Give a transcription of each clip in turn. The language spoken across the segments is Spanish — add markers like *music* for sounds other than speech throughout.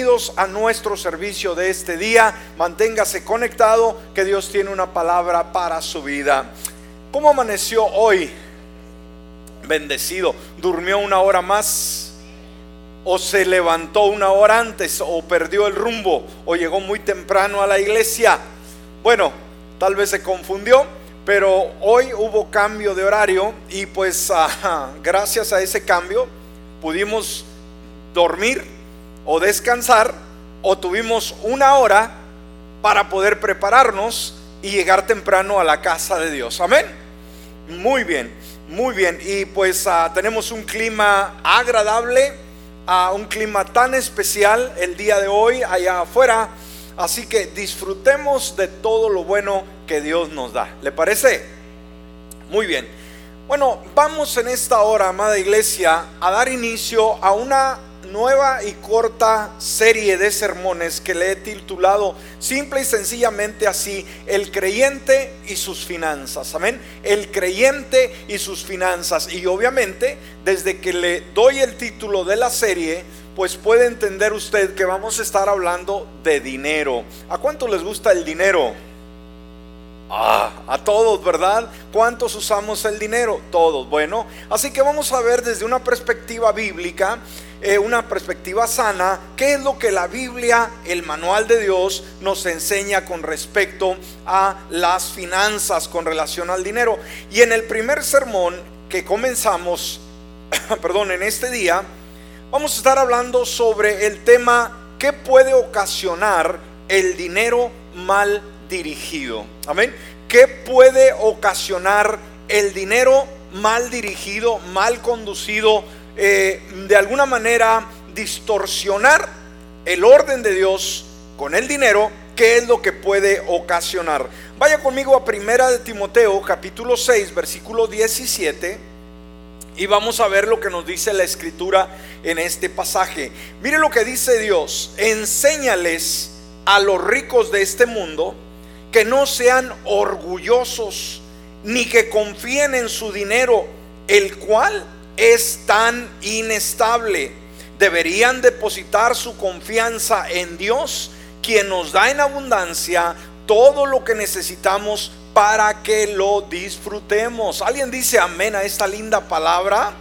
Bienvenidos a nuestro servicio de este día. Manténgase conectado, que Dios tiene una palabra para su vida. ¿Cómo amaneció hoy? Bendecido. ¿Durmió una hora más? ¿O se levantó una hora antes? ¿O perdió el rumbo? ¿O llegó muy temprano a la iglesia? Bueno, tal vez se confundió, pero hoy hubo cambio de horario y pues *laughs* ah, gracias a ese cambio pudimos dormir o descansar o tuvimos una hora para poder prepararnos y llegar temprano a la casa de Dios. Amén. Muy bien, muy bien. Y pues ah, tenemos un clima agradable, a un clima tan especial el día de hoy allá afuera. Así que disfrutemos de todo lo bueno que Dios nos da. ¿Le parece? Muy bien. Bueno, vamos en esta hora, amada iglesia, a dar inicio a una nueva y corta serie de sermones que le he titulado simple y sencillamente así, el creyente y sus finanzas. Amén. El creyente y sus finanzas. Y obviamente, desde que le doy el título de la serie, pues puede entender usted que vamos a estar hablando de dinero. ¿A cuánto les gusta el dinero? Ah, a todos, ¿verdad? ¿Cuántos usamos el dinero? Todos. Bueno, así que vamos a ver desde una perspectiva bíblica eh, una perspectiva sana, qué es lo que la Biblia, el manual de Dios, nos enseña con respecto a las finanzas, con relación al dinero. Y en el primer sermón que comenzamos, *coughs* perdón, en este día, vamos a estar hablando sobre el tema que puede ocasionar el dinero mal dirigido. Amén. ¿Qué puede ocasionar el dinero mal dirigido, mal conducido? Eh, de alguna manera distorsionar el orden de Dios con el dinero, ¿qué es lo que puede ocasionar? Vaya conmigo a Primera de Timoteo, capítulo 6, versículo 17, y vamos a ver lo que nos dice la escritura en este pasaje. Mire lo que dice Dios, enséñales a los ricos de este mundo que no sean orgullosos, ni que confíen en su dinero, el cual es tan inestable. Deberían depositar su confianza en Dios, quien nos da en abundancia todo lo que necesitamos para que lo disfrutemos. ¿Alguien dice amén a esta linda palabra?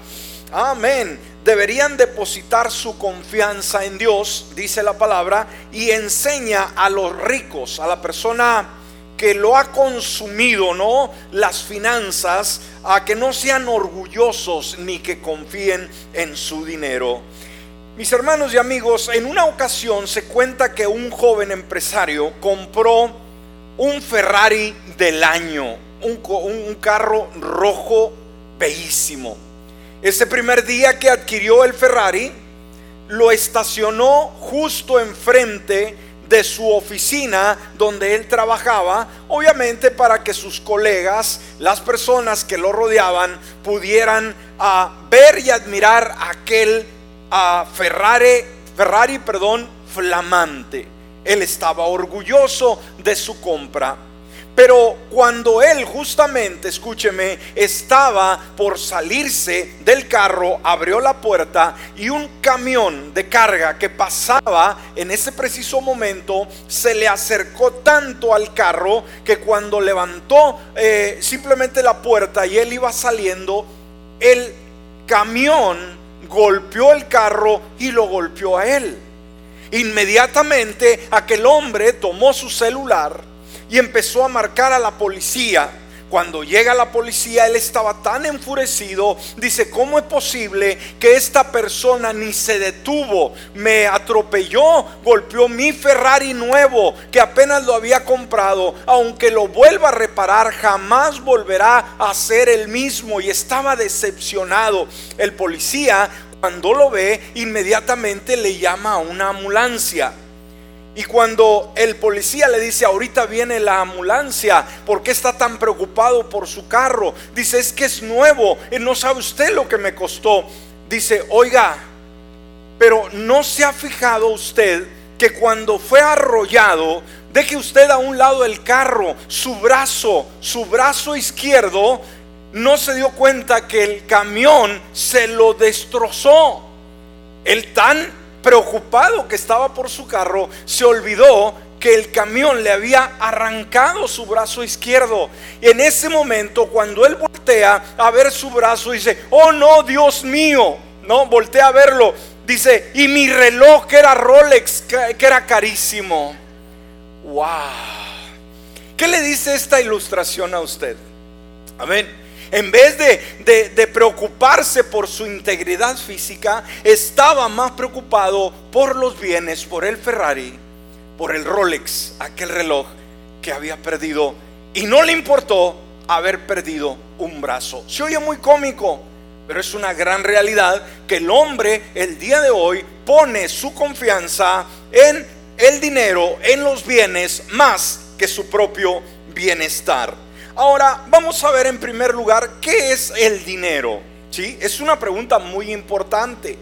Amén. Deberían depositar su confianza en Dios, dice la palabra, y enseña a los ricos, a la persona que lo ha consumido, ¿no? Las finanzas, a que no sean orgullosos ni que confíen en su dinero. Mis hermanos y amigos, en una ocasión se cuenta que un joven empresario compró un Ferrari del año, un, un carro rojo bellísimo. Ese primer día que adquirió el Ferrari, lo estacionó justo enfrente de su oficina donde él trabajaba, obviamente para que sus colegas, las personas que lo rodeaban, pudieran ah, ver y admirar aquel uh, Ferrari, Ferrari, perdón, flamante. Él estaba orgulloso de su compra. Pero cuando él justamente, escúcheme, estaba por salirse del carro, abrió la puerta y un camión de carga que pasaba en ese preciso momento se le acercó tanto al carro que cuando levantó eh, simplemente la puerta y él iba saliendo, el camión golpeó el carro y lo golpeó a él. Inmediatamente aquel hombre tomó su celular y empezó a marcar a la policía. Cuando llega la policía, él estaba tan enfurecido. Dice, ¿cómo es posible que esta persona ni se detuvo? Me atropelló, golpeó mi Ferrari nuevo, que apenas lo había comprado. Aunque lo vuelva a reparar, jamás volverá a ser el mismo. Y estaba decepcionado. El policía, cuando lo ve, inmediatamente le llama a una ambulancia. Y cuando el policía le dice, ahorita viene la ambulancia, ¿por qué está tan preocupado por su carro? Dice, es que es nuevo y no sabe usted lo que me costó. Dice, oiga, pero no se ha fijado usted que cuando fue arrollado, deje usted a un lado el carro, su brazo, su brazo izquierdo, no se dio cuenta que el camión se lo destrozó. El tan preocupado que estaba por su carro, se olvidó que el camión le había arrancado su brazo izquierdo. Y en ese momento, cuando él voltea a ver su brazo, dice, oh no, Dios mío, no, voltea a verlo. Dice, y mi reloj que era Rolex, que era carísimo. Wow. ¿Qué le dice esta ilustración a usted? Amén. En vez de, preocuparse por su integridad física, estaba más preocupado por los bienes, por el Ferrari, por el Rolex, aquel reloj que había perdido. Y no le importó haber perdido un brazo. Se oye muy cómico, pero es una gran realidad que el hombre el día de hoy pone su confianza en el dinero, en los bienes, más que su propio bienestar. Ahora, vamos a ver en primer lugar qué es el dinero. ¿Sí? Es una pregunta muy importante.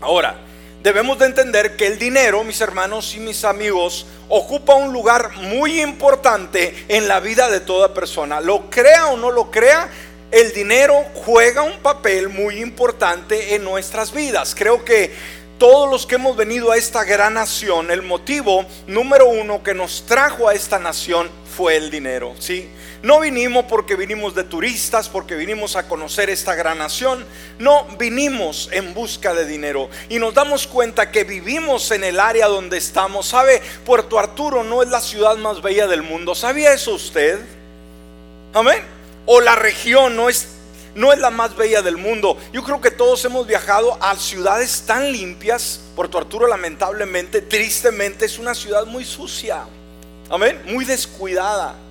Ahora, debemos de entender que el dinero, mis hermanos y mis amigos, ocupa un lugar muy importante en la vida de toda persona. Lo crea o no lo crea, el dinero juega un papel muy importante en nuestras vidas. Creo que todos los que hemos venido a esta gran nación, el motivo número uno que nos trajo a esta nación fue el dinero, ¿sí? No vinimos porque vinimos de turistas, porque vinimos a conocer esta gran nación. No, vinimos en busca de dinero. Y nos damos cuenta que vivimos en el área donde estamos. ¿Sabe? Puerto Arturo no es la ciudad más bella del mundo. ¿Sabía eso usted? Amén. O la región no es no es la más bella del mundo. Yo creo que todos hemos viajado a ciudades tan limpias. Puerto Arturo lamentablemente, tristemente, es una ciudad muy sucia. Amén, muy descuidada.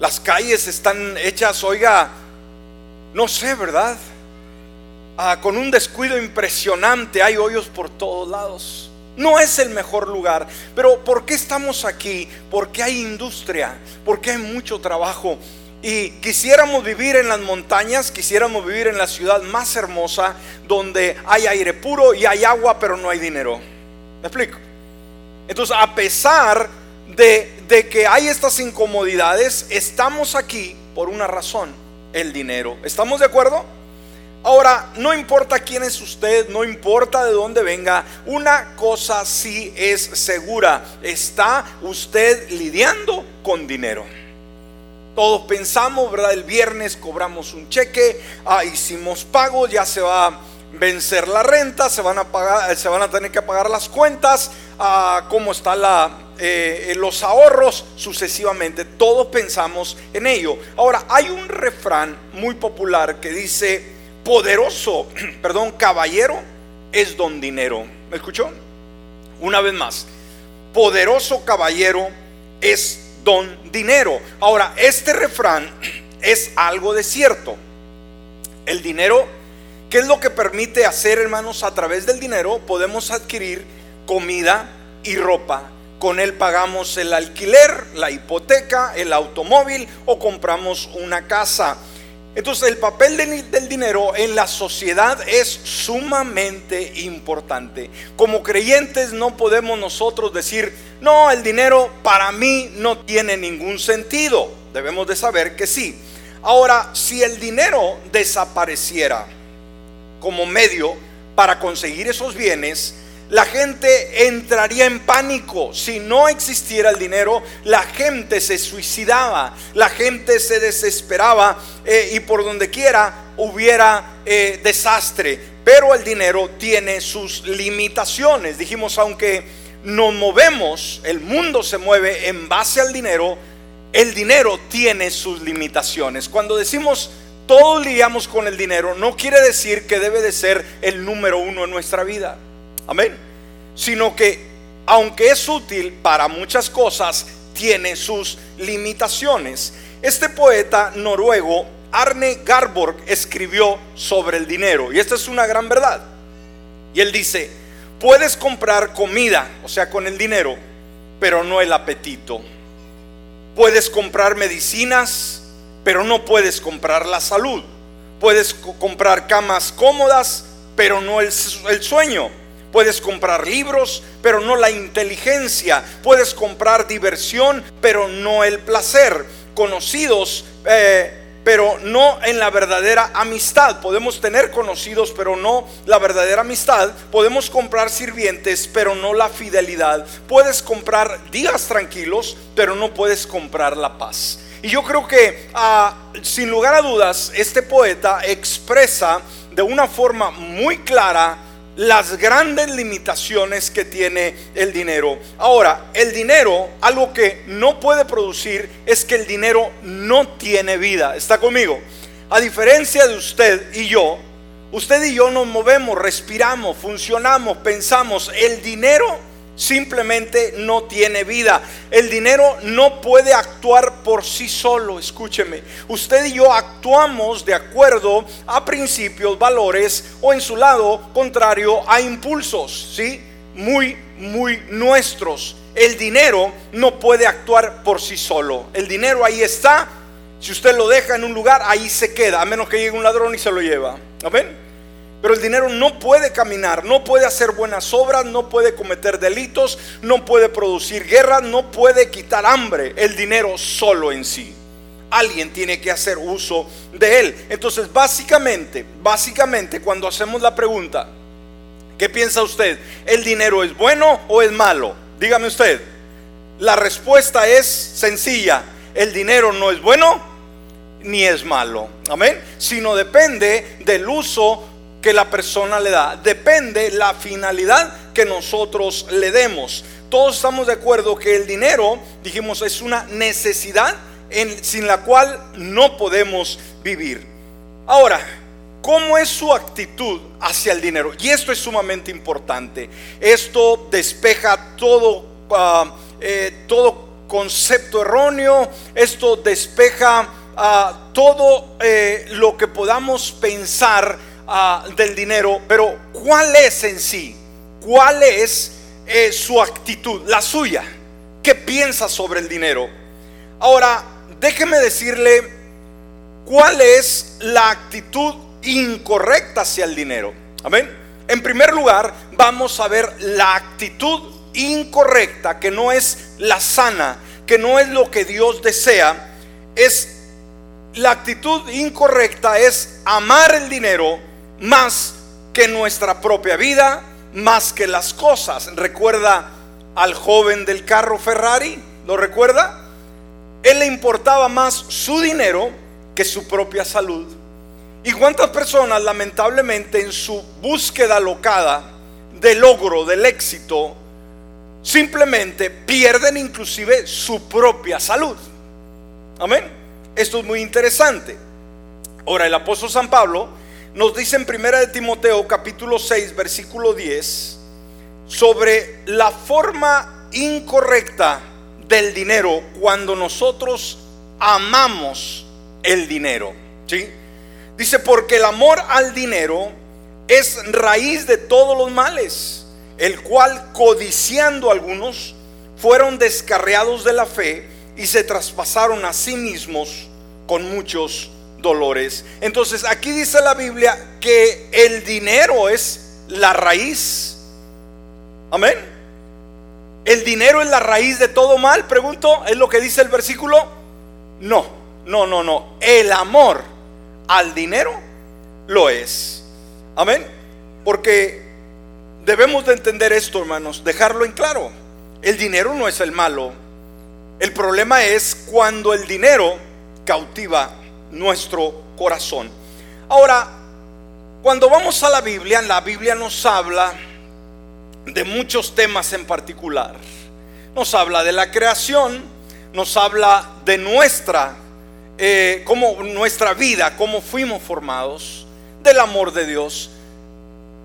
Las calles están hechas, oiga, no sé, ¿verdad? Ah, con un descuido impresionante, hay hoyos por todos lados. No es el mejor lugar, pero ¿por qué estamos aquí? Porque hay industria, porque hay mucho trabajo. Y quisiéramos vivir en las montañas, quisiéramos vivir en la ciudad más hermosa, donde hay aire puro y hay agua, pero no hay dinero. ¿Me explico? Entonces, a pesar de, de que hay estas incomodidades, estamos aquí por una razón, el dinero. ¿Estamos de acuerdo? Ahora, no importa quién es usted, no importa de dónde venga, una cosa sí es segura, está usted lidiando con dinero. Todos pensamos, ¿verdad? El viernes cobramos un cheque, ah, hicimos pagos, ya se va a vencer la renta, se van a pagar, se van a tener que pagar las cuentas, ah, cómo están la, eh, los ahorros, sucesivamente. Todos pensamos en ello. Ahora, hay un refrán muy popular que dice, poderoso, *clears throat* perdón, caballero es don dinero. ¿Me escuchó? Una vez más, poderoso caballero es don dinero. Ahora, este refrán *clears throat* es algo de cierto. El dinero, ¿qué es lo que permite hacer, hermanos? A través del dinero podemos adquirir comida y ropa. Con él pagamos el alquiler, la hipoteca, el automóvil o compramos una casa. Entonces el papel del, dinero en la sociedad es sumamente importante. Como creyentes no podemos nosotros decir, no, el dinero para mí no tiene ningún sentido. Debemos de saber que sí. Ahora, si el dinero desapareciera como medio para conseguir esos bienes, la gente entraría en pánico. Si no existiera el dinero, la gente se suicidaba, la gente se desesperaba eh, y por donde quiera hubiera eh, desastre. Pero el dinero tiene sus limitaciones. Dijimos, aunque nos movemos, el mundo se mueve en base al dinero, el dinero tiene sus limitaciones. Cuando decimos todos lidiamos con el dinero, no quiere decir que debe de ser el número uno en nuestra vida. Amén. Sino que aunque es útil para muchas cosas, tiene sus limitaciones. Este poeta noruego, Arne Garborg, escribió sobre el dinero. Y esta es una gran verdad. Y él dice, Puedes comprar comida, o sea, con el dinero, pero no el apetito. Puedes comprar medicinas, pero no puedes comprar la salud. Puedes comprar camas cómodas, pero no el, sueño. Puedes comprar libros, pero no la inteligencia. Puedes comprar diversión, pero no el placer. Conocidos, eh, pero no en la verdadera amistad. Podemos tener conocidos, pero no la verdadera amistad. Podemos comprar sirvientes, pero no la fidelidad. Puedes comprar días tranquilos, pero no puedes comprar la paz. Y yo creo que, ah, sin lugar a dudas, este poeta expresa de una forma muy clara las grandes limitaciones que tiene el dinero. Ahora, el dinero, algo que no puede producir es que el dinero no tiene vida. ¿Está conmigo? A diferencia de usted y yo, usted y yo nos movemos, respiramos, funcionamos, pensamos. El dinero simplemente no tiene vida. El dinero no puede actuar por sí solo, escúcheme. Usted y yo actuamos de acuerdo a principios, valores o en su lado contrario a impulsos, ¿sí? Muy, muy nuestros. El dinero no puede actuar por sí solo. El dinero ahí está. Si usted lo deja en un lugar, ahí se queda, a menos que llegue un ladrón y se lo lleva. ¿Amén? Pero el dinero no puede caminar, no puede hacer buenas obras, no puede cometer delitos, no puede producir guerra, no puede quitar hambre. El dinero solo en sí. Alguien tiene que hacer uso de él. Entonces, básicamente, básicamente, cuando hacemos la pregunta, ¿qué piensa usted? ¿El dinero es bueno o es malo? Dígame usted. La respuesta es sencilla. El dinero no es bueno ni es malo. Amén. Sino depende del uso que la persona le da. Depende la finalidad que nosotros le demos. Todos estamos de acuerdo que el dinero, dijimos, es una necesidad en, sin la cual no podemos vivir. Ahora, ¿cómo es su actitud hacia el dinero? Y esto es sumamente importante. Esto despeja todo, ah, eh, todo concepto erróneo. Esto despeja ah, todo eh, lo que podamos pensar Ah, del dinero, pero ¿cuál es en sí? ¿Cuál es eh, su actitud, la suya? ¿Qué piensa sobre el dinero? Ahora, déjeme decirle cuál es la actitud incorrecta hacia el dinero. Amén. En primer lugar, vamos a ver la actitud incorrecta, que no es la sana, que no es lo que Dios desea. Es la actitud incorrecta es amar el dinero más que nuestra propia vida, más que las cosas. ¿Recuerda al joven del carro Ferrari? ¿Lo recuerda? Él le importaba más su dinero que su propia salud. ¿Y cuántas personas lamentablemente en su búsqueda locada del logro, del éxito, simplemente pierden inclusive su propia salud? Amén. Esto es muy interesante. Ahora el apóstol San Pablo nos dice en Primera de Timoteo capítulo 6 versículo 10 sobre la forma incorrecta del dinero cuando nosotros amamos el dinero, ¿sí? Dice, porque el amor al dinero es raíz de todos los males, el cual codiciando algunos fueron descarriados de la fe y se traspasaron a sí mismos con muchos dolores. Entonces aquí dice la Biblia que el dinero es la raíz. Amén. ¿El dinero es la raíz de todo mal? Pregunto, ¿es lo que dice el versículo? No, no, no, no. El amor al dinero lo es. Amén. Porque debemos de entender esto, hermanos, dejarlo en claro. El dinero no es el malo. El problema es cuando el dinero cautiva nuestro corazón. Ahora, cuando vamos a la Biblia, la Biblia nos habla de muchos temas en particular. Nos habla de la creación, nos habla de nuestra, eh, como nuestra vida, cómo fuimos formados, del amor de Dios.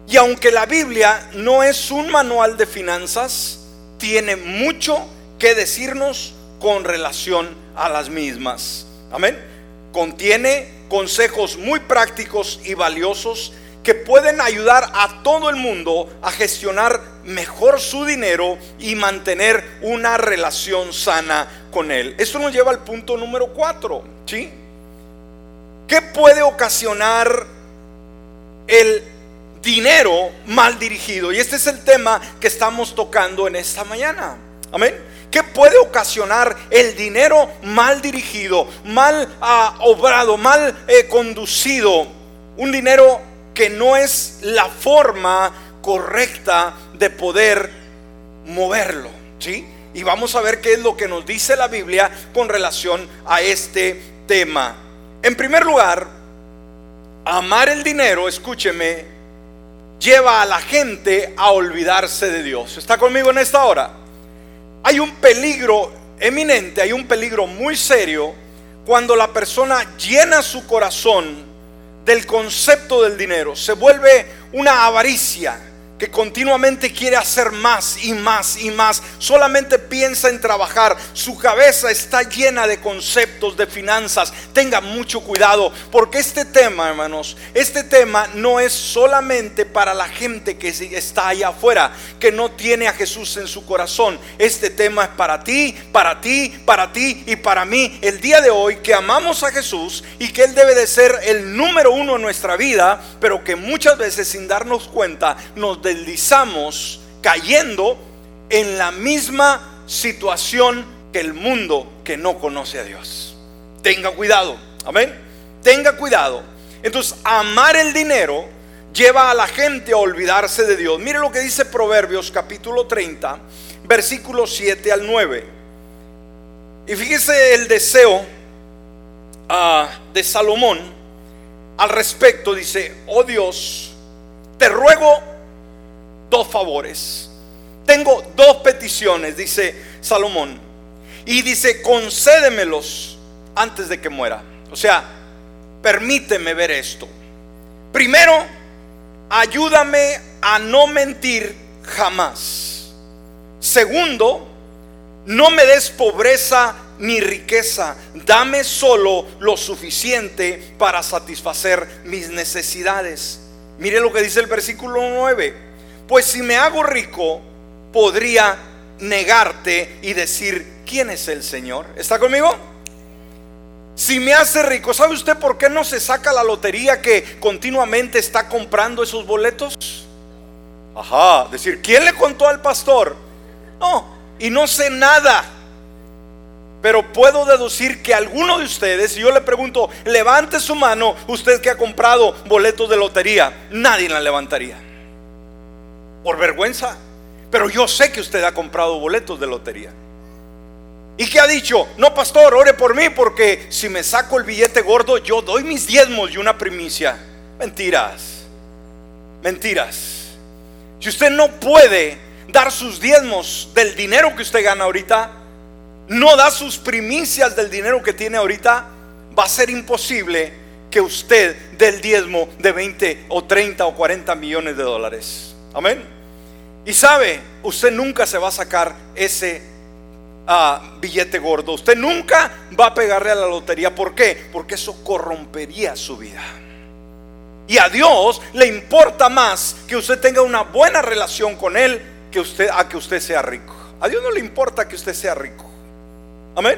Y aunque la Biblia no es un manual de finanzas, tiene mucho que decirnos con relación a las mismas. Amén contiene consejos muy prácticos y valiosos que pueden ayudar a todo el mundo a gestionar mejor su dinero y mantener una relación sana con él. Esto nos lleva al punto número cuatro, ¿sí? ¿Qué puede ocasionar el dinero mal dirigido? Y este es el tema que estamos tocando en esta mañana. Amén. ¿Qué puede ocasionar el dinero mal dirigido, mal ah, obrado, mal eh, conducido? Un dinero que no es la forma correcta de poder moverlo. ¿Sí? Y vamos a ver qué es lo que nos dice la Biblia con relación a este tema. En primer lugar, amar el dinero, escúcheme, lleva a la gente a olvidarse de Dios. ¿Está conmigo en esta hora? Hay un peligro eminente, hay un peligro muy serio cuando la persona llena su corazón del concepto del dinero, se vuelve una avaricia que continuamente quiere hacer más y más y más, solamente piensa en trabajar, su cabeza está llena de conceptos, de finanzas. Tenga mucho cuidado, porque este tema, hermanos, este tema no es solamente para la gente que está allá afuera, que no tiene a Jesús en su corazón. Este tema es para ti, para ti, para ti y para mí. El día de hoy que amamos a Jesús y que Él debe de ser el número uno en nuestra vida, pero que muchas veces sin darnos cuenta nos deslizamos cayendo en la misma situación que el mundo que no conoce a Dios. Tenga cuidado, amén. Tenga cuidado. Entonces, amar el dinero lleva a la gente a olvidarse de Dios. Mire lo que dice Proverbios capítulo 30, versículos 7 al 9. Y fíjese el deseo ah, de Salomón al respecto. Dice, oh Dios, te ruego dos favores. Tengo dos peticiones, dice Salomón. Y dice, concédemelos antes de que muera. O sea, permíteme ver esto. Primero, ayúdame a no mentir jamás. Segundo, no me des pobreza ni riqueza. Dame solo lo suficiente para satisfacer mis necesidades. Mire lo que dice el versículo 9. Pues si me hago rico, podría negarte y decir, ¿quién es el Señor? ¿Está conmigo? Si me hace rico, ¿sabe usted por qué no se saca la lotería que continuamente está comprando esos boletos? Ajá, decir, ¿quién le contó al pastor? No, y no sé nada. Pero puedo deducir que alguno de ustedes, si yo le pregunto, levante su mano, usted que ha comprado boletos de lotería, nadie la levantaría por vergüenza. Pero yo sé que usted ha comprado boletos de lotería. ¿Y que ha dicho? No, pastor, ore por mí porque si me saco el billete gordo, yo doy mis diezmos y una primicia. Mentiras. Mentiras. Si usted no puede dar sus diezmos del dinero que usted gana ahorita, no da sus primicias del dinero que tiene ahorita, va a ser imposible que usted dé el diezmo de 20 o 30 o 40 millones de dólares. Amén. Y sabe, usted nunca se va a sacar ese ah, billete gordo. Usted nunca va a pegarle a la lotería. ¿Por qué? Porque eso corrompería su vida. Y a Dios le importa más que usted tenga una buena relación con Él que usted, a que usted sea rico. A Dios no le importa que usted sea rico. Amén.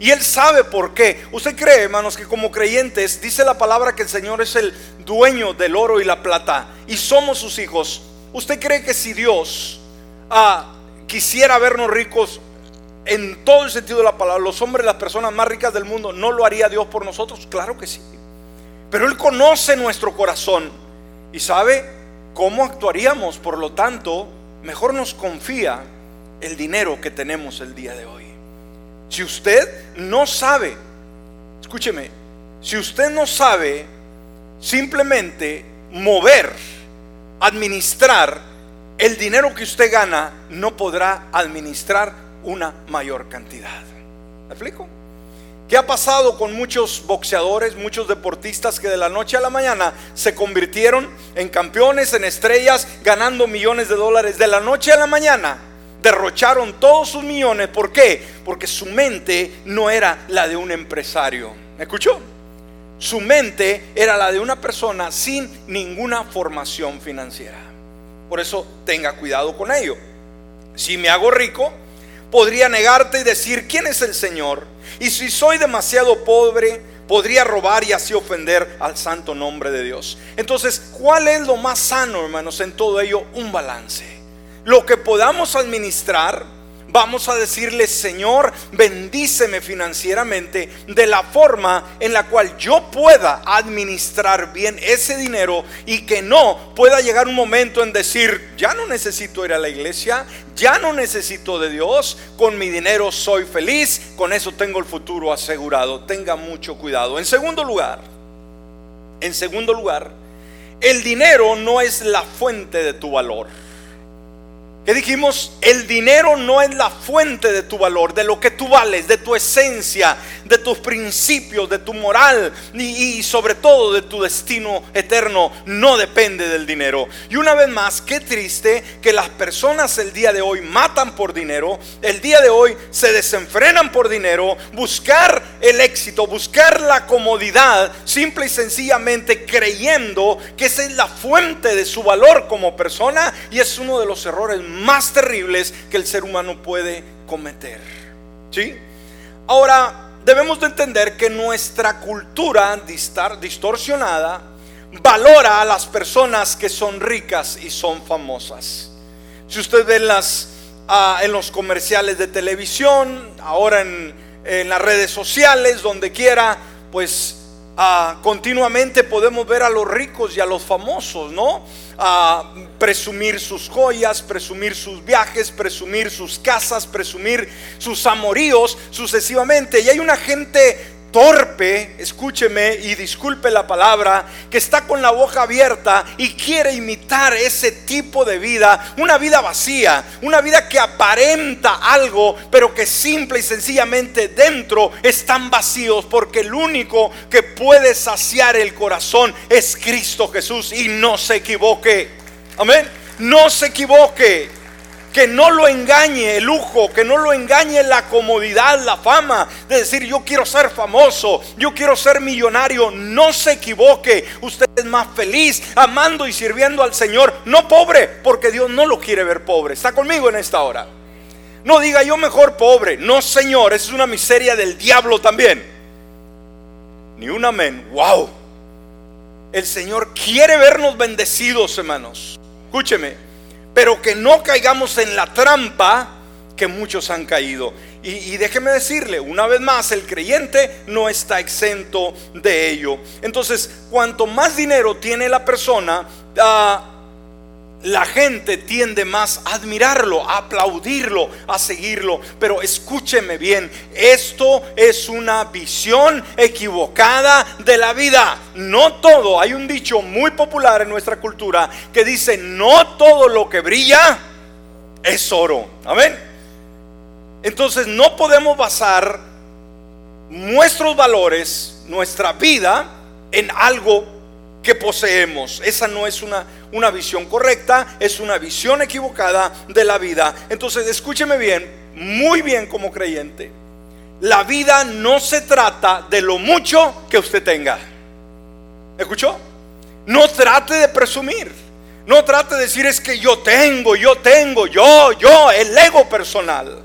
Y Él sabe por qué. Usted cree, hermanos, que como creyentes dice la palabra que el Señor es el dueño del oro y la plata y somos sus hijos. ¿Usted cree que si Dios ah, quisiera vernos ricos en todo el sentido de la palabra, los hombres, las personas más ricas del mundo, no lo haría Dios por nosotros? Claro que sí. Pero Él conoce nuestro corazón y sabe cómo actuaríamos. Por lo tanto, mejor nos confía el dinero que tenemos el día de hoy. Si usted no sabe, escúcheme, si usted no sabe simplemente mover, administrar el dinero que usted gana, no podrá administrar una mayor cantidad. ¿Me explico? ¿Qué ha pasado con muchos boxeadores, muchos deportistas que de la noche a la mañana se convirtieron en campeones, en estrellas, ganando millones de dólares? De la noche a la mañana derrocharon todos sus millones. ¿Por qué? Porque su mente no era la de un empresario. ¿Me escuchó? Su mente era la de una persona sin ninguna formación financiera. Por eso tenga cuidado con ello. Si me hago rico, podría negarte y decir, ¿quién es el Señor? Y si soy demasiado pobre, podría robar y así ofender al santo nombre de Dios. Entonces, ¿cuál es lo más sano, hermanos, en todo ello? Un balance. Lo que podamos administrar vamos a decirle, Señor, bendíceme financieramente de la forma en la cual yo pueda administrar bien ese dinero y que no pueda llegar un momento en decir, ya no necesito ir a la iglesia, ya no necesito de Dios, con mi dinero soy feliz, con eso tengo el futuro asegurado. Tenga mucho cuidado. En segundo lugar, en segundo lugar, el dinero no es la fuente de tu valor. ¿Qué dijimos? El dinero no es la fuente de tu valor, de lo que tú vales, de tu esencia, de tus principios, de tu moral y, sobre todo de tu destino eterno. No depende del dinero. Y una vez más, qué triste que las personas el día de hoy matan por dinero, el día de hoy se desenfrenan por dinero, buscar el éxito, buscar la comodidad, simple y sencillamente creyendo que esa es la fuente de su valor como persona y es uno de los errores más terribles que el ser humano puede cometer. ¿Sí? Ahora, debemos de entender que nuestra cultura distorsionada valora a las personas que son ricas y son famosas. Si usted ve en, las, ah, en los comerciales de televisión, ahora en las redes sociales, donde quiera, pues ah, continuamente podemos ver a los ricos y a los famosos, ¿no? a presumir sus joyas, presumir sus viajes, presumir sus casas, presumir sus amoríos sucesivamente. Y hay una gente torpe, escúcheme y disculpe la palabra, que está con la boca abierta y quiere imitar ese tipo de vida, una vida vacía, una vida que aparenta algo, pero que simple y sencillamente dentro están vacíos, porque el único que puede saciar el corazón es Cristo Jesús y no se equivoque. Amén. No se equivoque que no lo engañe el lujo, que no lo engañe la comodidad, la fama, de decir yo quiero ser famoso, yo quiero ser millonario. No se equivoque, usted es más feliz amando y sirviendo al Señor, no pobre, porque Dios no lo quiere ver pobre. ¿Está conmigo en esta hora? No diga yo mejor pobre, no Señor, esa es una miseria del diablo también. Ni un amén, wow. El Señor quiere vernos bendecidos, hermanos. Escúcheme, pero que no caigamos en la trampa que muchos han caído. Y, déjeme decirle, una vez más, el creyente no está exento de ello. Entonces, cuanto más dinero tiene la persona, uh, la gente tiende más a admirarlo, a aplaudirlo, a seguirlo. Pero escúcheme bien, esto es una visión equivocada de la vida. No todo, hay un dicho muy popular en nuestra cultura que dice, no todo lo que brilla es oro. Amén. Entonces no podemos basar nuestros valores, nuestra vida, en algo que poseemos. Esa no es una, una visión correcta, es una visión equivocada de la vida. Entonces, escúcheme bien, muy bien como creyente. La vida no se trata de lo mucho que usted tenga. ¿Escuchó? No trate de presumir. No trate de decir es que yo tengo, yo tengo, yo, yo, el ego personal.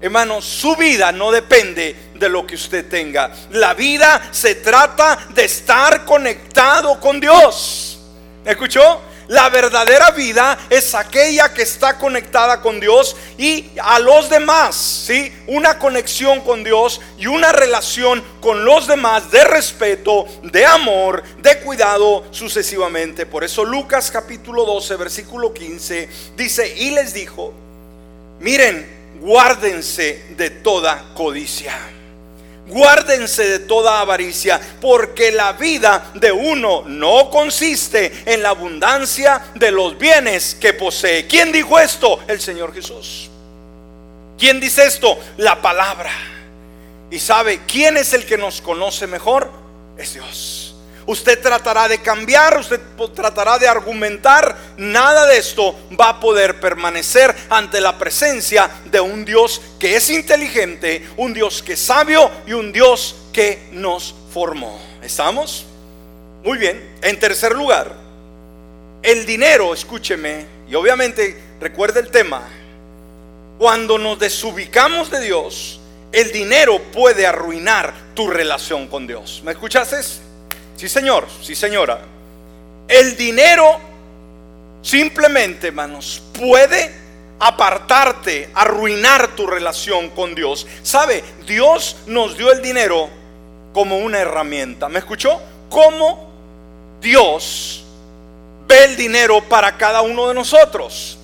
Hermano, su vida no depende de lo que usted tenga. La vida se trata de estar conectado con Dios. ¿Escuchó? La verdadera vida es aquella que está conectada con Dios y a los demás, ¿sí? Una conexión con Dios y una relación con los demás de respeto, de amor, de cuidado sucesivamente. Por eso Lucas capítulo 12, versículo 15 dice, y les dijo, miren, guárdense de toda codicia. Guárdense de toda avaricia, porque la vida de uno no consiste en la abundancia de los bienes que posee. ¿Quién dijo esto? El Señor Jesús. ¿Quién dice esto? La palabra. Y sabe, ¿quién es el que nos conoce mejor? Es Dios. Usted tratará de cambiar, usted tratará de argumentar. Nada de esto va a poder permanecer ante la presencia de un Dios que es inteligente, un Dios que es sabio y un Dios que nos formó. ¿Estamos? Muy bien. En tercer lugar, el dinero, escúcheme, y obviamente recuerde el tema, cuando nos desubicamos de Dios, el dinero puede arruinar tu relación con Dios. ¿Me escuchaste? Sí, señor, sí, señora. El dinero simplemente, hermanos, puede apartarte, arruinar tu relación con Dios. ¿Sabe? Dios nos dio el dinero como una herramienta. ¿Me escuchó? Como Dios ve el dinero para cada uno de nosotros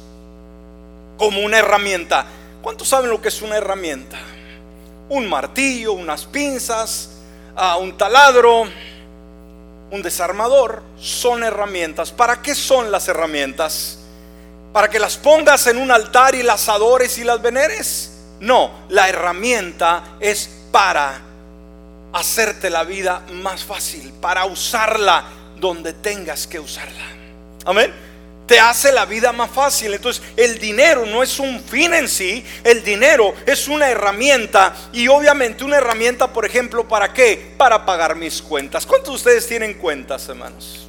como una herramienta. ¿Cuántos saben lo que es una herramienta? Un martillo, unas pinzas, ah, un taladro, un desarmador, son herramientas. ¿Para qué son las herramientas? ¿Para que las pongas en un altar y las adores y las veneres? No, la herramienta es para hacerte la vida más fácil, para usarla donde tengas que usarla. Amén. Te hace la vida más fácil. Entonces, el dinero no es un fin en sí, el dinero es una herramienta y obviamente una herramienta, por ejemplo, ¿para qué? Para pagar mis cuentas. ¿Cuántos de ustedes tienen cuentas, hermanos?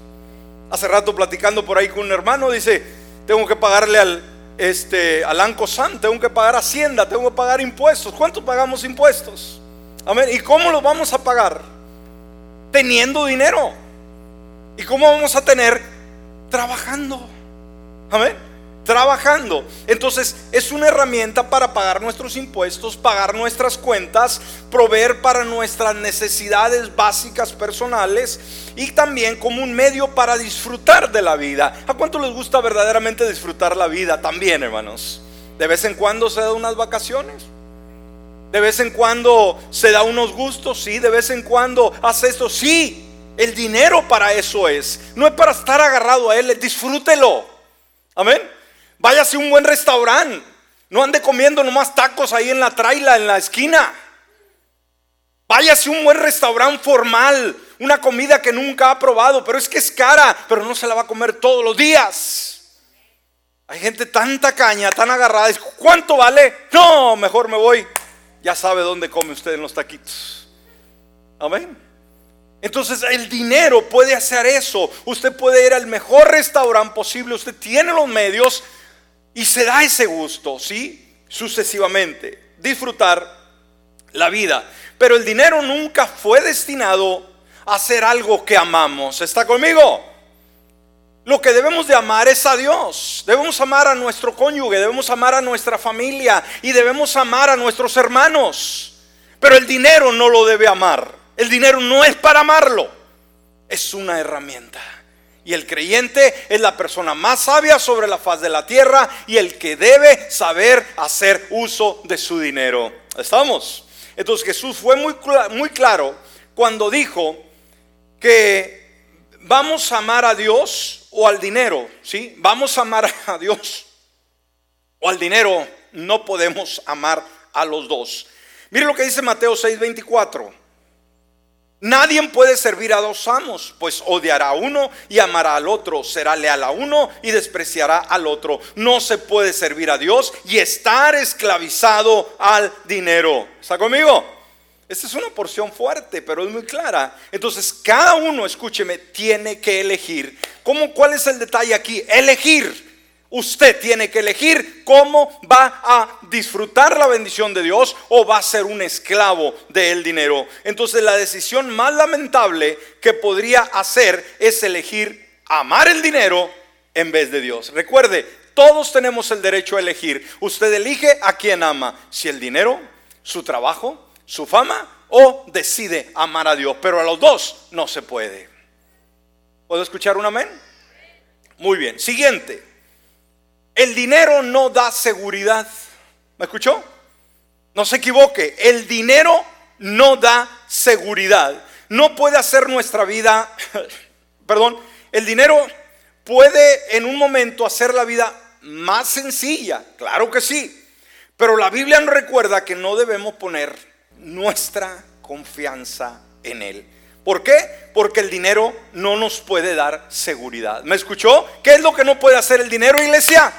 Hace rato platicando por ahí con un hermano, dice, tengo que pagarle al, este, al San, tengo que pagar Hacienda, tengo que pagar impuestos. ¿Cuánto pagamos impuestos? Amén. ¿Y cómo los vamos a pagar? Teniendo dinero. ¿Y cómo vamos a tener? Trabajando. Amén. Trabajando. Entonces es una herramienta para pagar nuestros impuestos, pagar nuestras cuentas, proveer para nuestras necesidades básicas personales y también como un medio para disfrutar de la vida. ¿A cuánto les gusta verdaderamente disfrutar la vida? También, hermanos. De vez en cuando se da unas vacaciones. De vez en cuando se da unos gustos, sí. De vez en cuando hace esto, sí. El dinero para eso es. No es para estar agarrado a él, disfrútelo. Amén. Váyase a un buen restaurante. No ande comiendo nomás tacos ahí en la traila, en la esquina. Váyase a un buen restaurante formal. Una comida que nunca ha probado, pero es que es cara, pero no se la va a comer todos los días. Hay gente tan tacaña, tan agarrada. ¿Cuánto vale? No, mejor me voy. Ya sabe dónde come usted en los taquitos. Amén. Entonces el dinero puede hacer eso. Usted puede ir al mejor restaurante posible. Usted tiene los medios y se da ese gusto, ¿sí? Sucesivamente. Disfrutar la vida. Pero el dinero nunca fue destinado a hacer algo que amamos. ¿Está conmigo? Lo que debemos de amar es a Dios. Debemos amar a nuestro cónyuge, debemos amar a nuestra familia y debemos amar a nuestros hermanos. Pero el dinero no lo debe amar. El dinero no es para amarlo, es una herramienta. Y el creyente es la persona más sabia sobre la faz de la tierra y el que debe saber hacer uso de su dinero. ¿Estamos? Entonces Jesús fue muy, muy claro cuando dijo que vamos a amar a Dios o al dinero, ¿sí? Vamos a amar *laughs* a Dios o al dinero, no podemos amar a los dos. Mire lo que dice Mateo 6:24. Nadie puede servir a dos amos, pues odiará a uno y amará al otro, será leal a uno y despreciará al otro. No se puede servir a Dios y estar esclavizado al dinero. ¿Está conmigo? Esta es una porción fuerte, pero es muy clara. Entonces, cada uno, escúcheme, tiene que elegir. ¿Cómo, ¿Cuál es el detalle aquí? Elegir. Usted tiene que elegir cómo va a disfrutar la bendición de Dios o va a ser un esclavo del dinero. Entonces la decisión más lamentable que podría hacer es elegir amar el dinero en vez de Dios. Recuerde, todos tenemos el derecho a elegir. Usted elige a quien ama, si el dinero, su trabajo, su fama o decide amar a Dios. Pero a los dos no se puede. ¿Puedo escuchar un amén? Muy bien. Siguiente. El dinero no da seguridad. ¿Me escuchó? No se equivoque. El dinero no da seguridad. No puede hacer nuestra vida, *laughs* perdón, el dinero puede en un momento hacer la vida más sencilla. Claro que sí. Pero la Biblia nos recuerda que no debemos poner nuestra confianza en Él. ¿Por qué? Porque el dinero no nos puede dar seguridad. ¿Me escuchó? ¿Qué es lo que no puede hacer el dinero, iglesia?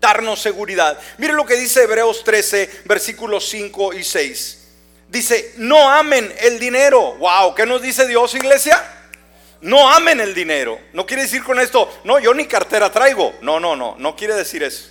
Darnos seguridad. Mire lo que dice Hebreos 13, versículos 5 y 6. Dice, no amen el dinero. Wow, ¿qué nos dice Dios, iglesia? No amen el dinero. No quiere decir con esto, no, yo ni cartera traigo. No, no, no, no quiere decir eso.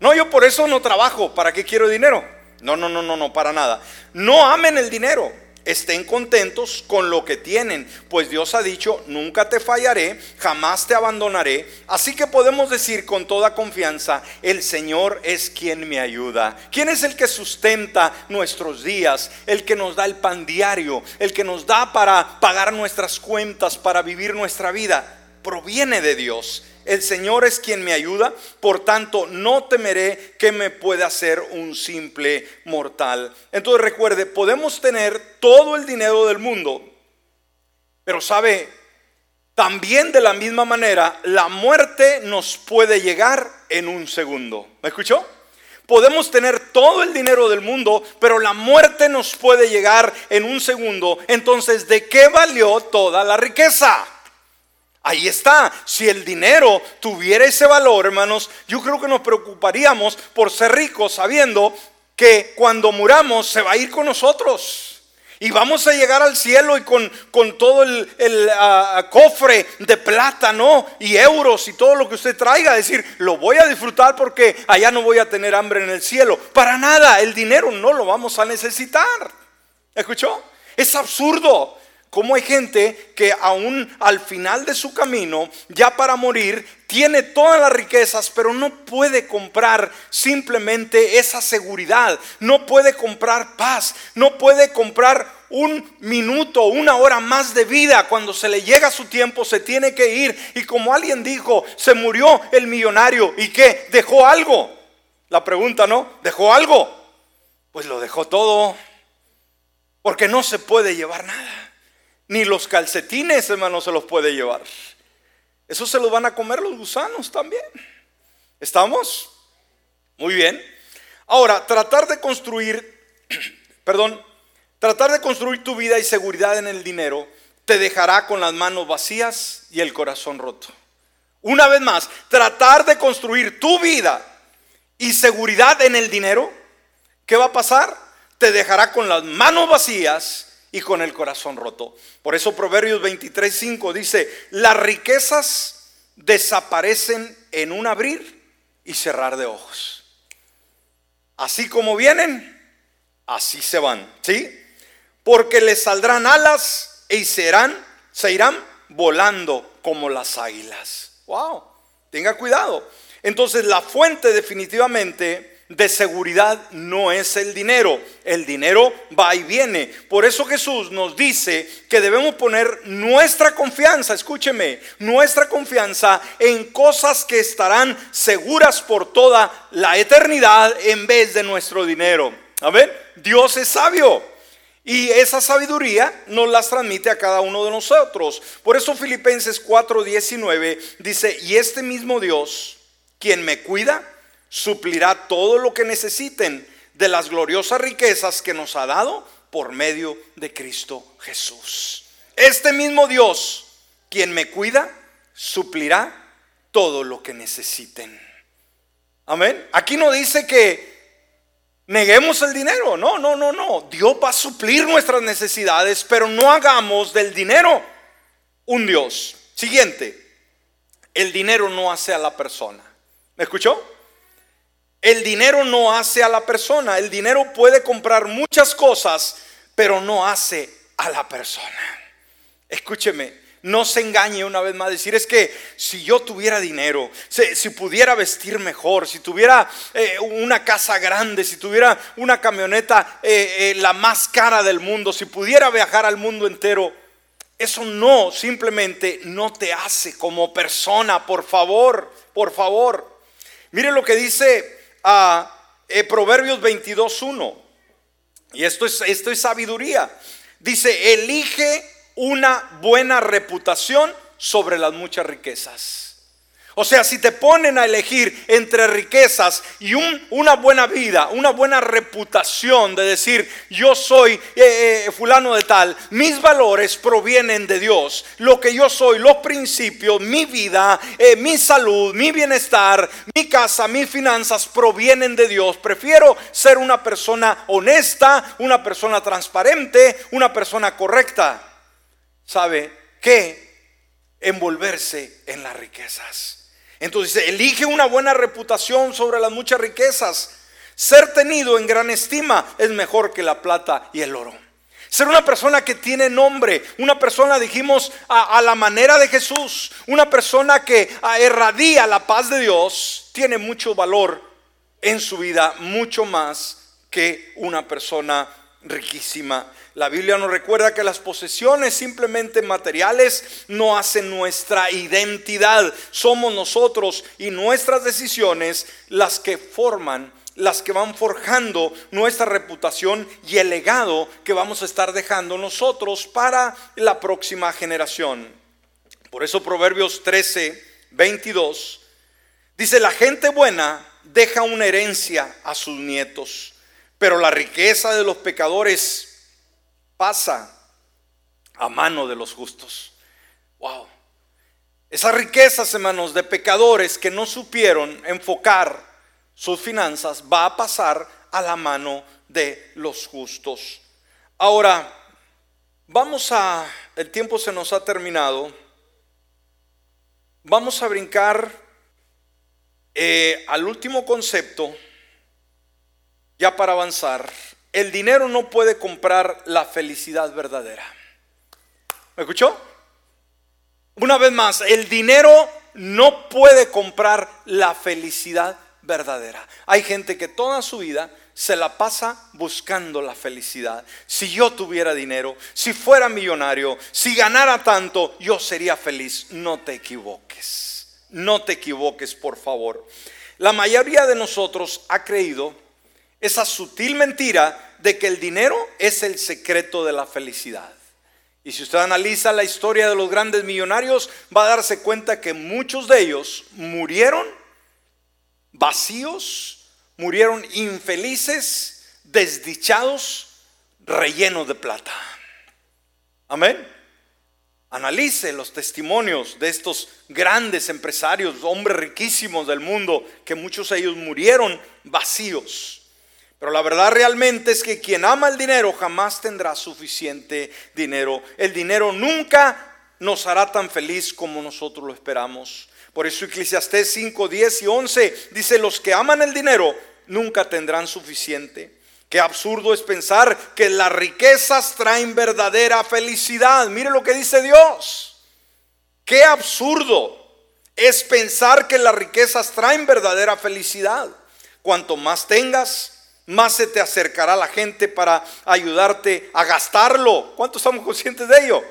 No, yo por eso no trabajo. ¿Para qué quiero dinero? No, no, no, no, no, para nada. No amen el dinero Estén contentos con lo que tienen, pues Dios ha dicho, nunca te fallaré, jamás te abandonaré. Así que podemos decir con toda confianza, el Señor es quien me ayuda. ¿Quién es el que sustenta nuestros días? El que nos da el pan diario, el que nos da para pagar nuestras cuentas, para vivir nuestra vida. Proviene de Dios. El Señor es quien me ayuda, por tanto no temeré que me pueda hacer un simple mortal. Entonces recuerde, podemos tener todo el dinero del mundo, pero sabe, también de la misma manera, la muerte nos puede llegar en un segundo. ¿Me escuchó? Podemos tener todo el dinero del mundo, pero la muerte nos puede llegar en un segundo. Entonces, ¿de qué valió toda la riqueza? Ahí está. Si el dinero tuviera ese valor, hermanos, yo creo que nos preocuparíamos por ser ricos sabiendo que cuando muramos se va a ir con nosotros. Y vamos a llegar al cielo y con, con todo el, ah, cofre de plata, ¿no? Y euros y todo lo que usted traiga. Decir, lo voy a disfrutar porque allá no voy a tener hambre en el cielo. Para nada, el dinero no lo vamos a necesitar. ¿Escuchó? Es absurdo. Cómo hay gente que aún al final de su camino, ya para morir, tiene todas las riquezas, pero no puede comprar simplemente esa seguridad, no puede comprar paz, no puede comprar un minuto, una hora más de vida. Cuando se le llega su tiempo, se tiene que ir. Y como alguien dijo, se murió el millonario y qué, dejó algo. La pregunta, ¿no? ¿Dejó algo? Pues lo dejó todo, porque no se puede llevar nada. Ni los calcetines, hermano, se los puede llevar. Eso se los van a comer los gusanos también. ¿Estamos? Muy bien. Ahora, tratar de construir, *clears throat* perdón, tratar de construir tu vida y seguridad en el dinero te dejará con las manos vacías y el corazón roto. Una vez más, tratar de construir tu vida y seguridad en el dinero, ¿qué va a pasar? Te dejará con las manos vacías y con el corazón roto. Por eso Proverbios 23:5 dice, las riquezas desaparecen en un abrir y cerrar de ojos. Así como vienen, así se van, ¿sí? Porque les saldrán alas y serán, se irán volando como las águilas. Wow, tenga cuidado. Entonces la fuente definitivamente de seguridad no es el dinero. El dinero va y viene. Por eso Jesús nos dice que debemos poner nuestra confianza, escúcheme, nuestra confianza en cosas que estarán seguras por toda la eternidad en vez de nuestro dinero. A ver, Dios es sabio. Y esa sabiduría nos las transmite a cada uno de nosotros. Por eso Filipenses 4:19 dice, y este mismo Dios, quien me cuida, suplirá todo lo que necesiten de las gloriosas riquezas que nos ha dado por medio de Cristo Jesús. Este mismo Dios, quien me cuida, suplirá todo lo que necesiten. Amén. Aquí no dice que neguemos el dinero. No, no, no, no. Dios va a suplir nuestras necesidades, pero no hagamos del dinero un Dios. Siguiente. El dinero no hace a la persona. ¿Me escuchó? El dinero no hace a la persona. El dinero puede comprar muchas cosas, pero no hace a la persona. Escúcheme, no se engañe una vez más. Decir es que si yo tuviera dinero, si, pudiera vestir mejor, si tuviera eh, una casa grande, si tuviera una camioneta eh, eh, la más cara del mundo, si pudiera viajar al mundo entero, eso no, simplemente no te hace como persona. Por favor, por favor. Mire lo que dice a eh, Proverbios 22.1. Y esto es, esto es sabiduría. Dice, elige una buena reputación sobre las muchas riquezas. O sea, si te ponen a elegir entre riquezas y una buena vida, una buena reputación de decir, yo soy eh, eh, fulano de tal, mis valores provienen de Dios. Lo que yo soy, los principios, mi vida, eh, mi salud, mi bienestar, mi casa, mis finanzas provienen de Dios. Prefiero ser una persona honesta, una persona transparente, una persona correcta. ¿Sabe qué? Envolverse en las riquezas. Entonces elige una buena reputación sobre las muchas riquezas. Ser tenido en gran estima es mejor que la plata y el oro. Ser una persona que tiene nombre, una persona, dijimos, a, la manera de Jesús, una persona que irradia la paz de Dios, tiene mucho valor en su vida, mucho más que una persona riquísima. La Biblia nos recuerda que las posesiones simplemente materiales no hacen nuestra identidad. Somos nosotros y nuestras decisiones las que forman, las que van forjando nuestra reputación y el legado que vamos a estar dejando nosotros para la próxima generación. Por eso Proverbios 13, 22 dice, la gente buena deja una herencia a sus nietos, pero la riqueza de los pecadores pasa a mano de los justos. Wow. Esas riquezas, hermanos, de pecadores que no supieron enfocar sus finanzas, va a pasar a la mano de los justos. Ahora, vamos a, el tiempo se nos ha terminado, vamos a brincar eh, al último concepto, ya para avanzar. El dinero no puede comprar la felicidad verdadera. ¿Me escuchó? Una vez más, el dinero no puede comprar la felicidad verdadera. Hay gente que toda su vida se la pasa buscando la felicidad. Si yo tuviera dinero, si fuera millonario, si ganara tanto, yo sería feliz. No te equivoques. No te equivoques, por favor. La mayoría de nosotros ha creído esa sutil mentira de que el dinero es el secreto de la felicidad. Y si usted analiza la historia de los grandes millonarios, va a darse cuenta que muchos de ellos murieron vacíos, murieron infelices, desdichados, rellenos de plata. Amén. Analice los testimonios de estos grandes empresarios, hombres riquísimos del mundo, que muchos de ellos murieron vacíos. Pero la verdad realmente es que quien ama el dinero jamás tendrá suficiente dinero. El dinero nunca nos hará tan feliz como nosotros lo esperamos. Por eso Eclesiastés 5, 10 y 11 dice, los que aman el dinero nunca tendrán suficiente. Qué absurdo es pensar que las riquezas traen verdadera felicidad. Mire lo que dice Dios. Qué absurdo es pensar que las riquezas traen verdadera felicidad. Cuanto más tengas, más se te acercará la gente para ayudarte a gastarlo. ¿Cuántos estamos conscientes de ello?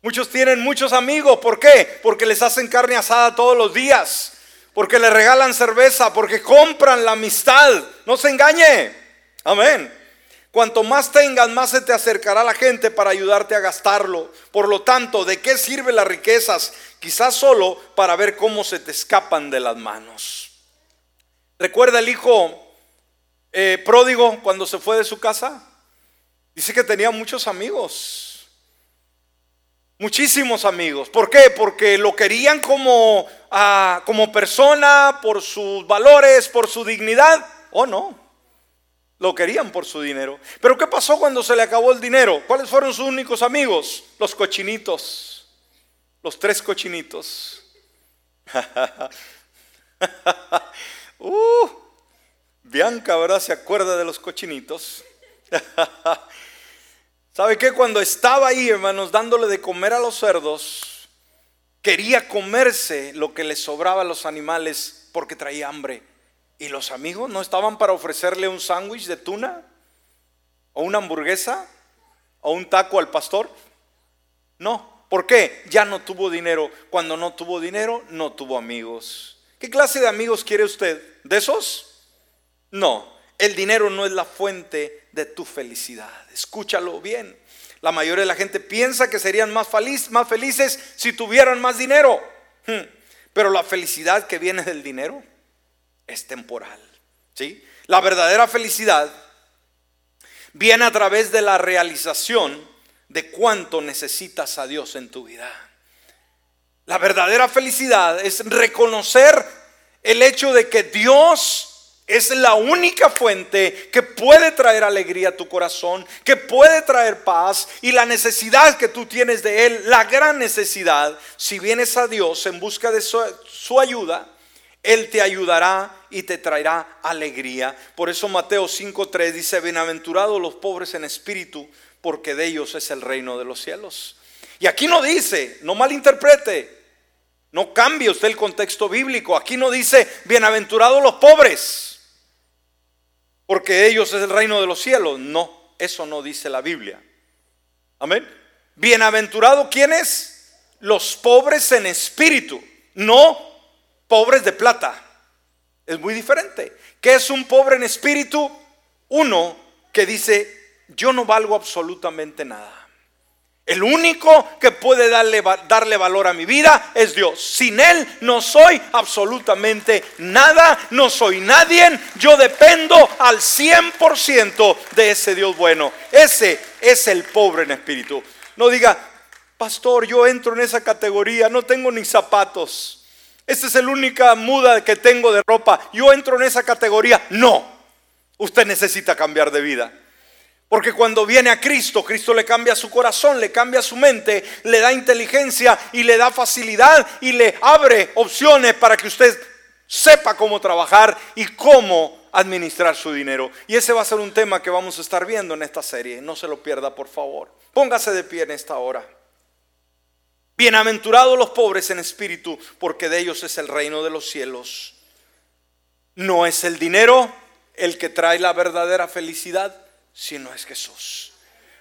Muchos tienen muchos amigos. ¿Por qué? Porque les hacen carne asada todos los días. Porque le regalan cerveza. Porque compran la amistad. No se engañe. Amén. Cuanto más tengas, más se te acercará la gente para ayudarte a gastarlo. Por lo tanto, ¿de qué sirven las riquezas? Quizás solo para ver cómo se te escapan de las manos. Recuerda el hijo eh, pródigo cuando se fue de su casa? Dice que tenía muchos amigos. Muchísimos amigos. ¿Por qué? Porque lo querían como, ah, como persona, por sus valores, por su dignidad. ¿O no? Lo querían por su dinero. Pero ¿qué pasó cuando se le acabó el dinero? ¿Cuáles fueron sus únicos amigos? Los cochinitos. Los tres cochinitos. *laughs* uh, Bianca, ¿verdad? Se acuerda de los cochinitos. *laughs* ¿Sabe qué? Cuando estaba ahí, hermanos, dándole de comer a los cerdos, quería comerse lo que le sobraba a los animales porque traía hambre. ¿Y los amigos no estaban para ofrecerle un sándwich de tuna? ¿O una hamburguesa? ¿O un taco al pastor? No. ¿Por qué? Ya no tuvo dinero. Cuando no tuvo dinero, no tuvo amigos. ¿Qué clase de amigos quiere usted? ¿De esos? No, el dinero no es la fuente de tu felicidad. Escúchalo bien. La mayoría de la gente piensa que serían más, felices si tuvieran más dinero. Hmm. Pero la felicidad que viene del dinero es temporal. ¿sí? La verdadera felicidad viene a través de la realización de cuánto necesitas a Dios en tu vida. La verdadera felicidad es reconocer el hecho de que Dios es la única fuente que puede traer alegría a tu corazón, que puede traer paz y la necesidad que tú tienes de Él, la gran necesidad. Si vienes a Dios en busca de su, ayuda, Él te ayudará y te traerá alegría. Por eso Mateo 5.3 dice, bienaventurados los pobres en espíritu, porque de ellos es el reino de los cielos. Y aquí no dice, no malinterprete, no cambie usted el contexto bíblico. Aquí no dice, bienaventurados los pobres, porque ellos es el reino de los cielos. No, eso no dice la Biblia. Amén. Bienaventurado, ¿quiénes? Los pobres en espíritu, no pobres de plata. Es muy diferente. ¿Qué es un pobre en espíritu? Uno que dice, yo no valgo absolutamente nada. El único que puede darle, darle, valor a mi vida es Dios. Sin Él no soy absolutamente nada, no soy nadie. Yo dependo al 100% de ese Dios bueno. Ese es el pobre en espíritu. No diga, pastor, yo entro en esa categoría, no tengo ni zapatos. Esta es la única muda que tengo de ropa. Yo entro en esa categoría. No, usted necesita cambiar de vida. Porque cuando viene a Cristo, Cristo le cambia su corazón, le cambia su mente, le da inteligencia y le da facilidad y le abre opciones para que usted sepa cómo trabajar y cómo administrar su dinero. Y ese va a ser un tema que vamos a estar viendo en esta serie. No se lo pierda, por favor. Póngase de pie en esta hora. Bienaventurados los pobres en espíritu, porque de ellos es el reino de los cielos. No es el dinero el que trae la verdadera felicidad si no es Jesús.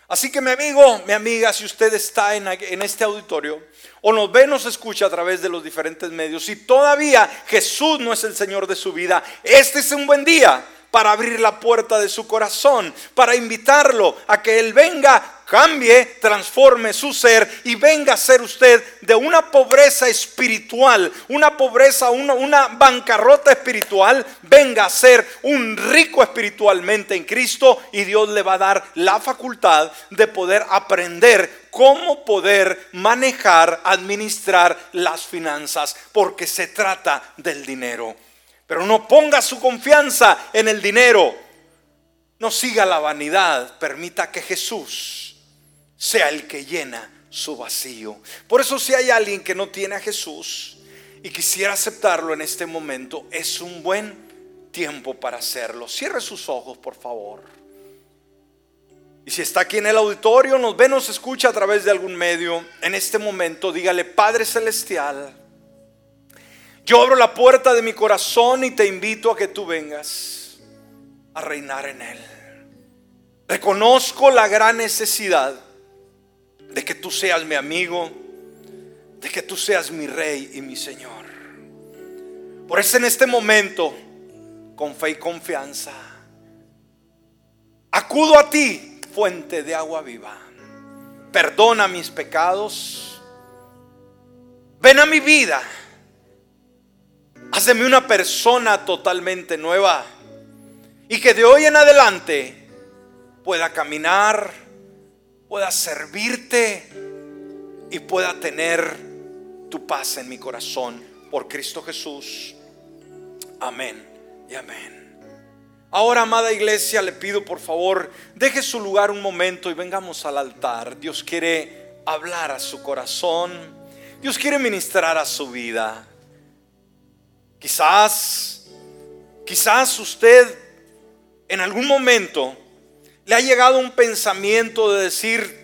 Así que mi amigo, mi amiga, si usted está en, en, este auditorio o nos ve, nos escucha a través de los diferentes medios, si todavía Jesús no es el Señor de su vida, este es un buen día para abrir la puerta de su corazón, para invitarlo a que Él venga, cambie, transforme su ser y venga a ser usted de una pobreza espiritual, una pobreza, una, bancarrota espiritual, venga a ser un rico espiritualmente en Cristo y Dios le va a dar la facultad de poder aprender cómo poder manejar, administrar las finanzas, porque se trata del dinero. Pero no ponga su confianza en el dinero. No siga la vanidad. Permita que Jesús sea el que llena su vacío. Por eso si hay alguien que no tiene a Jesús y quisiera aceptarlo en este momento, es un buen tiempo para hacerlo. Cierre sus ojos, por favor. Y si está aquí en el auditorio, nos ve, nos escucha a través de algún medio, en este momento dígale, Padre Celestial, yo abro la puerta de mi corazón y te invito a que tú vengas a reinar en él. Reconozco la gran necesidad de que tú seas mi amigo, de que tú seas mi rey y mi Señor. Por eso en este momento, con fe y confianza, acudo a ti, fuente de agua viva. Perdona mis pecados. Ven a mi vida Hazme una persona totalmente nueva. Y que de hoy en adelante pueda caminar, pueda servirte y pueda tener tu paz en mi corazón por Cristo Jesús. Amén y amén. Ahora, amada iglesia, le pido por favor, deje su lugar un momento y vengamos al altar. Dios quiere hablar a su corazón. Dios quiere ministrar a su vida. Quizás, quizás usted en algún momento le ha llegado un pensamiento de decir,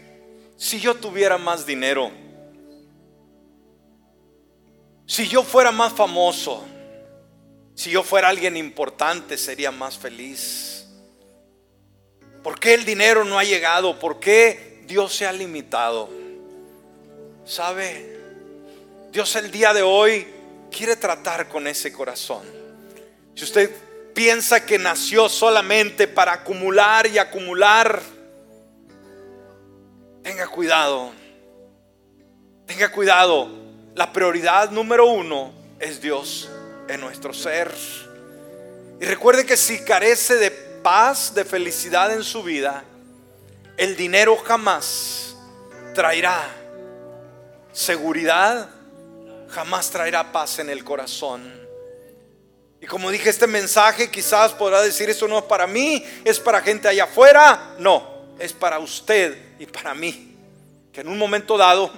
si yo tuviera más dinero, si yo fuera más famoso, si yo fuera alguien importante, sería más feliz. ¿Por qué el dinero no ha llegado? ¿Por qué Dios se ha limitado? ¿Sabe? Dios el día de hoy quiere tratar con ese corazón. Si usted piensa que nació solamente para acumular y acumular, tenga cuidado. Tenga cuidado. La prioridad número uno es Dios en nuestro ser. Y recuerde que si carece de paz, de felicidad en su vida, el dinero jamás traerá seguridad jamás traerá paz en el corazón. Y como dije, este mensaje quizás podrá decir, esto no es para mí, es para gente allá afuera. No, es para usted y para mí. Que en un momento dado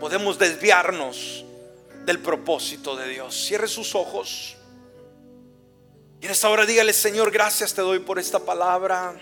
podemos desviarnos del propósito de Dios. Cierre sus ojos. Y en esta hora dígale, Señor, gracias te doy por esta palabra.